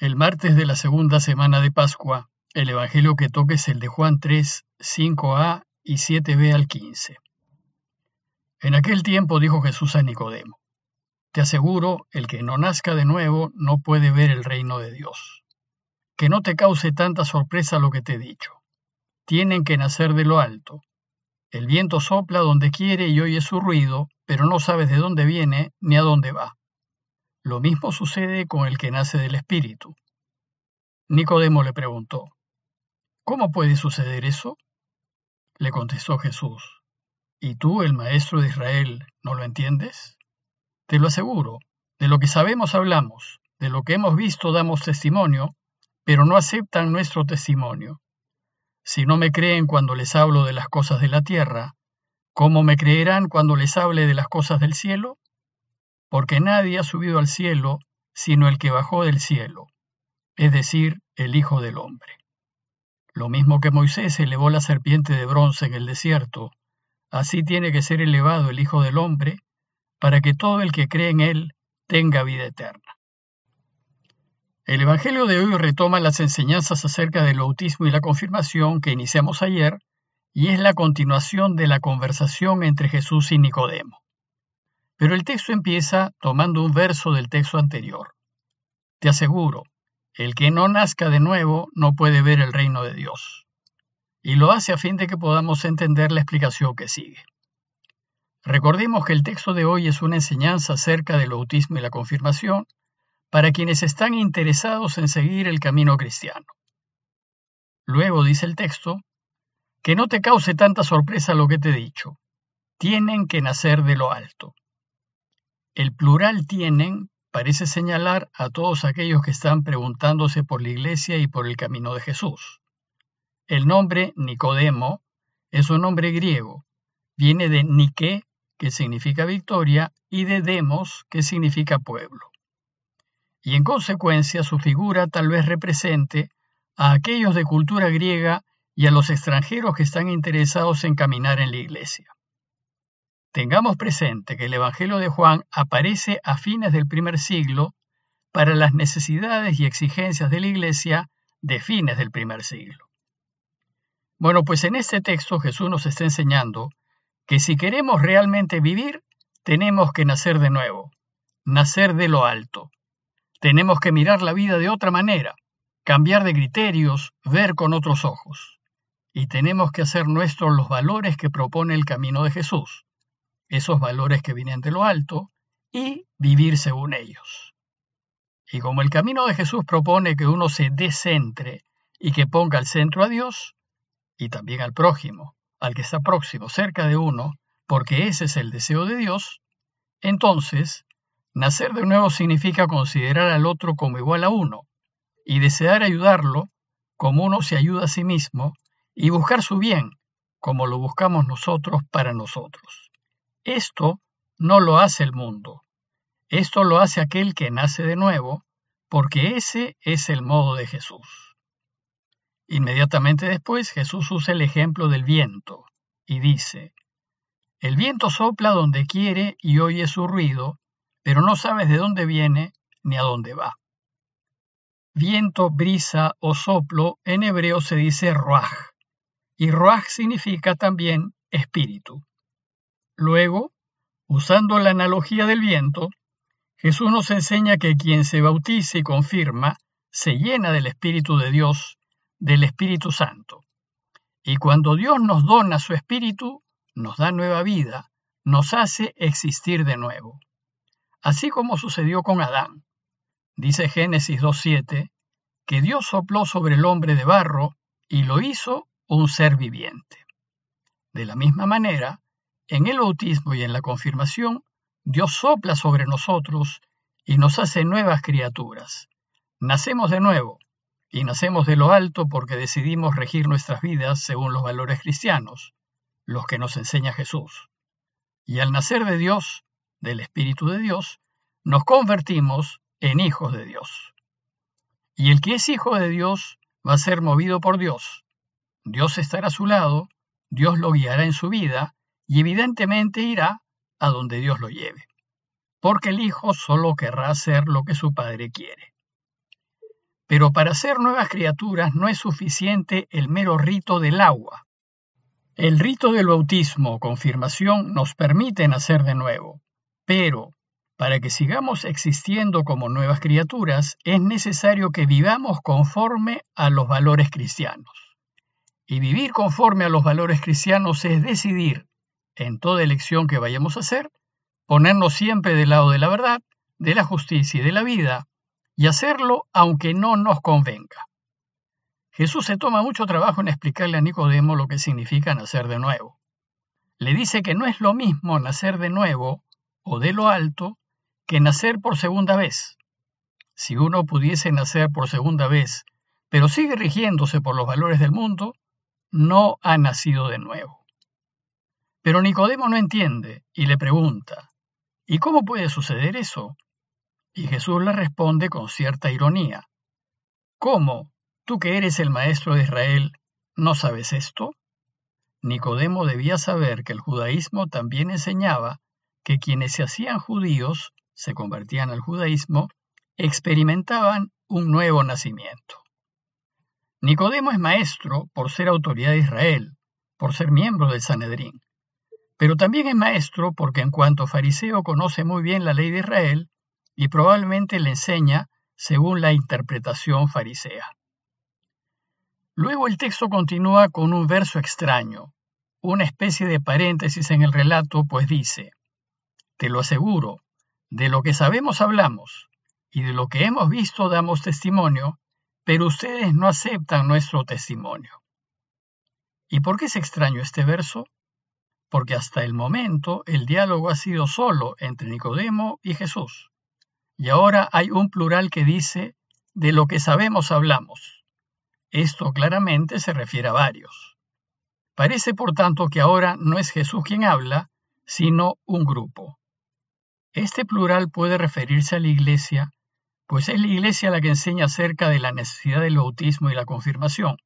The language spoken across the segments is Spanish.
El martes de la segunda semana de Pascua, el Evangelio que toque es el de Juan 3, 5a y 7b al 15. En aquel tiempo dijo Jesús a Nicodemo, Te aseguro, el que no nazca de nuevo no puede ver el reino de Dios. Que no te cause tanta sorpresa lo que te he dicho. Tienen que nacer de lo alto. El viento sopla donde quiere y oye su ruido, pero no sabes de dónde viene ni a dónde va. Lo mismo sucede con el que nace del Espíritu. Nicodemo le preguntó, ¿Cómo puede suceder eso? Le contestó Jesús, ¿y tú, el Maestro de Israel, no lo entiendes? Te lo aseguro, de lo que sabemos hablamos, de lo que hemos visto damos testimonio, pero no aceptan nuestro testimonio. Si no me creen cuando les hablo de las cosas de la tierra, ¿cómo me creerán cuando les hable de las cosas del cielo? Porque nadie ha subido al cielo sino el que bajó del cielo, es decir, el Hijo del Hombre. Lo mismo que Moisés elevó la serpiente de bronce en el desierto, así tiene que ser elevado el Hijo del Hombre, para que todo el que cree en él tenga vida eterna. El Evangelio de hoy retoma las enseñanzas acerca del bautismo y la confirmación que iniciamos ayer, y es la continuación de la conversación entre Jesús y Nicodemo. Pero el texto empieza tomando un verso del texto anterior. Te aseguro, el que no nazca de nuevo no puede ver el reino de Dios. Y lo hace a fin de que podamos entender la explicación que sigue. Recordemos que el texto de hoy es una enseñanza acerca del bautismo y la confirmación para quienes están interesados en seguir el camino cristiano. Luego dice el texto, que no te cause tanta sorpresa lo que te he dicho. Tienen que nacer de lo alto. El plural tienen parece señalar a todos aquellos que están preguntándose por la iglesia y por el camino de Jesús. El nombre Nicodemo es un nombre griego. Viene de Nike, que significa victoria, y de Demos, que significa pueblo. Y en consecuencia su figura tal vez represente a aquellos de cultura griega y a los extranjeros que están interesados en caminar en la iglesia. Tengamos presente que el Evangelio de Juan aparece a fines del primer siglo para las necesidades y exigencias de la Iglesia de fines del primer siglo. Bueno, pues en este texto Jesús nos está enseñando que si queremos realmente vivir, tenemos que nacer de nuevo, nacer de lo alto. Tenemos que mirar la vida de otra manera, cambiar de criterios, ver con otros ojos. Y tenemos que hacer nuestros los valores que propone el camino de Jesús esos valores que vienen de lo alto y vivir según ellos. Y como el camino de Jesús propone que uno se descentre y que ponga al centro a Dios y también al prójimo, al que está próximo, cerca de uno, porque ese es el deseo de Dios, entonces, nacer de nuevo significa considerar al otro como igual a uno y desear ayudarlo como uno se ayuda a sí mismo y buscar su bien como lo buscamos nosotros para nosotros. Esto no lo hace el mundo. Esto lo hace aquel que nace de nuevo, porque ese es el modo de Jesús. Inmediatamente después Jesús usa el ejemplo del viento y dice, El viento sopla donde quiere y oye su ruido, pero no sabes de dónde viene ni a dónde va. Viento, brisa o soplo en hebreo se dice ruaj, y ruaj significa también espíritu. Luego, usando la analogía del viento, Jesús nos enseña que quien se bautiza y confirma se llena del Espíritu de Dios, del Espíritu Santo. Y cuando Dios nos dona su Espíritu, nos da nueva vida, nos hace existir de nuevo. Así como sucedió con Adán. Dice Génesis 2.7, que Dios sopló sobre el hombre de barro y lo hizo un ser viviente. De la misma manera, en el bautismo y en la confirmación, Dios sopla sobre nosotros y nos hace nuevas criaturas. Nacemos de nuevo y nacemos de lo alto porque decidimos regir nuestras vidas según los valores cristianos, los que nos enseña Jesús. Y al nacer de Dios, del Espíritu de Dios, nos convertimos en hijos de Dios. Y el que es hijo de Dios va a ser movido por Dios. Dios estará a su lado, Dios lo guiará en su vida y evidentemente irá a donde Dios lo lleve, porque el Hijo solo querrá hacer lo que su Padre quiere. Pero para ser nuevas criaturas no es suficiente el mero rito del agua. El rito del bautismo o confirmación nos permite nacer de nuevo, pero para que sigamos existiendo como nuevas criaturas es necesario que vivamos conforme a los valores cristianos. Y vivir conforme a los valores cristianos es decidir, en toda elección que vayamos a hacer, ponernos siempre del lado de la verdad, de la justicia y de la vida, y hacerlo aunque no nos convenga. Jesús se toma mucho trabajo en explicarle a Nicodemo lo que significa nacer de nuevo. Le dice que no es lo mismo nacer de nuevo o de lo alto que nacer por segunda vez. Si uno pudiese nacer por segunda vez, pero sigue rigiéndose por los valores del mundo, no ha nacido de nuevo. Pero Nicodemo no entiende y le pregunta, ¿y cómo puede suceder eso? Y Jesús le responde con cierta ironía, ¿Cómo, tú que eres el maestro de Israel, no sabes esto? Nicodemo debía saber que el judaísmo también enseñaba que quienes se hacían judíos, se convertían al judaísmo, experimentaban un nuevo nacimiento. Nicodemo es maestro por ser autoridad de Israel, por ser miembro del Sanedrín, pero también es maestro porque en cuanto fariseo conoce muy bien la ley de Israel y probablemente le enseña según la interpretación farisea. Luego el texto continúa con un verso extraño, una especie de paréntesis en el relato, pues dice, Te lo aseguro, de lo que sabemos hablamos, y de lo que hemos visto damos testimonio, pero ustedes no aceptan nuestro testimonio. ¿Y por qué es extraño este verso? Porque hasta el momento el diálogo ha sido solo entre Nicodemo y Jesús. Y ahora hay un plural que dice, de lo que sabemos hablamos. Esto claramente se refiere a varios. Parece, por tanto, que ahora no es Jesús quien habla, sino un grupo. Este plural puede referirse a la Iglesia, pues es la Iglesia la que enseña acerca de la necesidad del bautismo y la confirmación.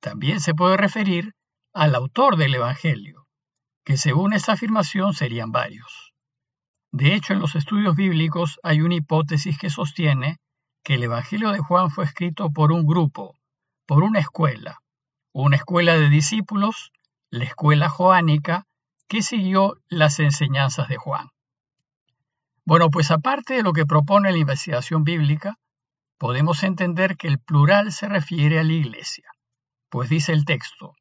También se puede referir al autor del Evangelio, que según esta afirmación serían varios. De hecho, en los estudios bíblicos hay una hipótesis que sostiene que el Evangelio de Juan fue escrito por un grupo, por una escuela, una escuela de discípulos, la escuela joánica, que siguió las enseñanzas de Juan. Bueno, pues aparte de lo que propone la investigación bíblica, podemos entender que el plural se refiere a la iglesia, pues dice el texto,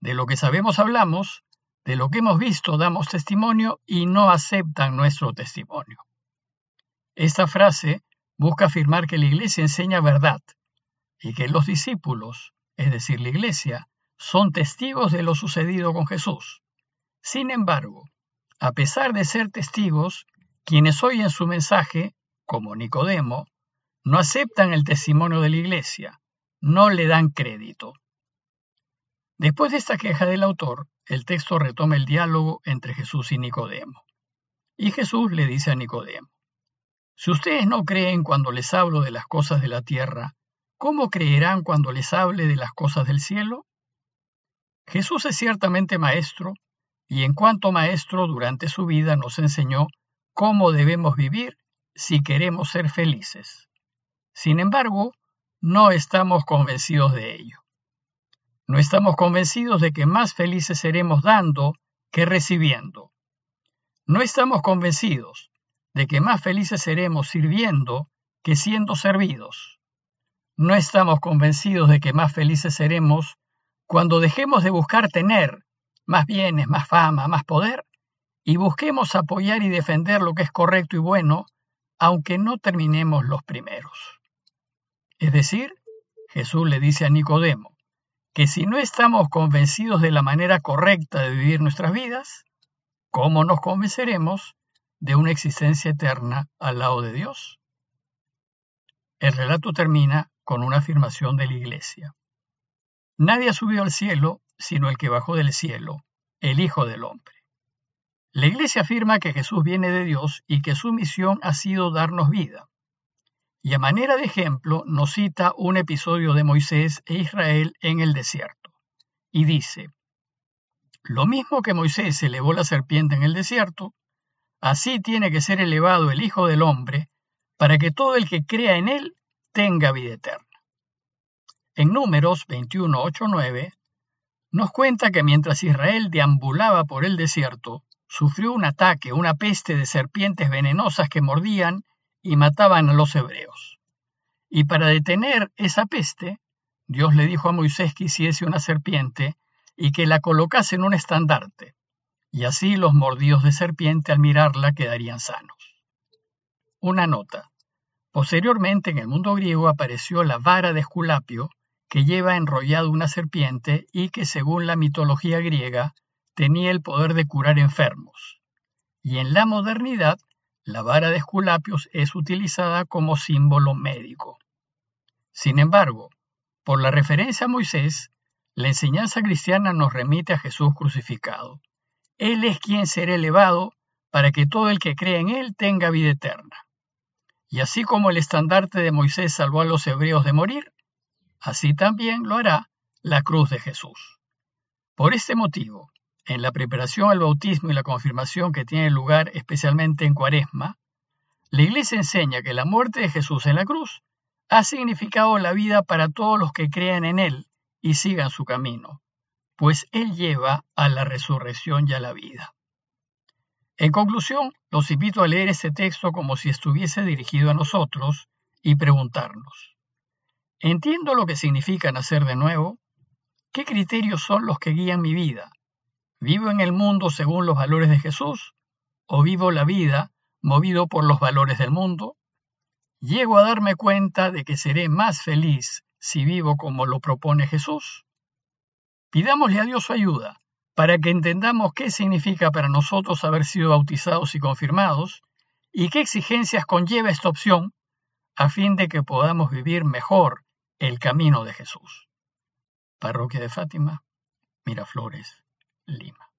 de lo que sabemos hablamos, de lo que hemos visto damos testimonio y no aceptan nuestro testimonio. Esta frase busca afirmar que la Iglesia enseña verdad y que los discípulos, es decir, la Iglesia, son testigos de lo sucedido con Jesús. Sin embargo, a pesar de ser testigos, quienes oyen su mensaje, como Nicodemo, no aceptan el testimonio de la Iglesia, no le dan crédito. Después de esta queja del autor, el texto retoma el diálogo entre Jesús y Nicodemo. Y Jesús le dice a Nicodemo, Si ustedes no creen cuando les hablo de las cosas de la tierra, ¿cómo creerán cuando les hable de las cosas del cielo? Jesús es ciertamente maestro, y en cuanto maestro durante su vida nos enseñó cómo debemos vivir si queremos ser felices. Sin embargo, no estamos convencidos de ello. No estamos convencidos de que más felices seremos dando que recibiendo. No estamos convencidos de que más felices seremos sirviendo que siendo servidos. No estamos convencidos de que más felices seremos cuando dejemos de buscar tener más bienes, más fama, más poder, y busquemos apoyar y defender lo que es correcto y bueno, aunque no terminemos los primeros. Es decir, Jesús le dice a Nicodemo, que si no estamos convencidos de la manera correcta de vivir nuestras vidas, ¿cómo nos convenceremos de una existencia eterna al lado de Dios? El relato termina con una afirmación de la Iglesia. Nadie ha subido al cielo sino el que bajó del cielo, el Hijo del Hombre. La Iglesia afirma que Jesús viene de Dios y que su misión ha sido darnos vida y a manera de ejemplo nos cita un episodio de Moisés e Israel en el desierto. Y dice, lo mismo que Moisés elevó la serpiente en el desierto, así tiene que ser elevado el Hijo del Hombre, para que todo el que crea en él tenga vida eterna. En Números 21, 8, 9, nos cuenta que mientras Israel deambulaba por el desierto, sufrió un ataque, una peste de serpientes venenosas que mordían y mataban a los hebreos. Y para detener esa peste, Dios le dijo a Moisés que hiciese una serpiente y que la colocase en un estandarte, y así los mordidos de serpiente al mirarla quedarían sanos. Una nota. Posteriormente en el mundo griego apareció la vara de Esculapio, que lleva enrollado una serpiente y que según la mitología griega tenía el poder de curar enfermos. Y en la modernidad, la vara de Esculapios es utilizada como símbolo médico. Sin embargo, por la referencia a Moisés, la enseñanza cristiana nos remite a Jesús crucificado. Él es quien será elevado para que todo el que cree en Él tenga vida eterna. Y así como el estandarte de Moisés salvó a los hebreos de morir, así también lo hará la cruz de Jesús. Por este motivo, en la preparación al bautismo y la confirmación que tiene lugar especialmente en Cuaresma, la Iglesia enseña que la muerte de Jesús en la cruz ha significado la vida para todos los que crean en Él y sigan su camino, pues Él lleva a la resurrección y a la vida. En conclusión, los invito a leer este texto como si estuviese dirigido a nosotros y preguntarnos, ¿Entiendo lo que significa nacer de nuevo? ¿Qué criterios son los que guían mi vida? ¿Vivo en el mundo según los valores de Jesús? ¿O vivo la vida movido por los valores del mundo? ¿Llego a darme cuenta de que seré más feliz si vivo como lo propone Jesús? Pidámosle a Dios su ayuda para que entendamos qué significa para nosotros haber sido bautizados y confirmados y qué exigencias conlleva esta opción a fin de que podamos vivir mejor el camino de Jesús. Parroquia de Fátima, Miraflores, Lima.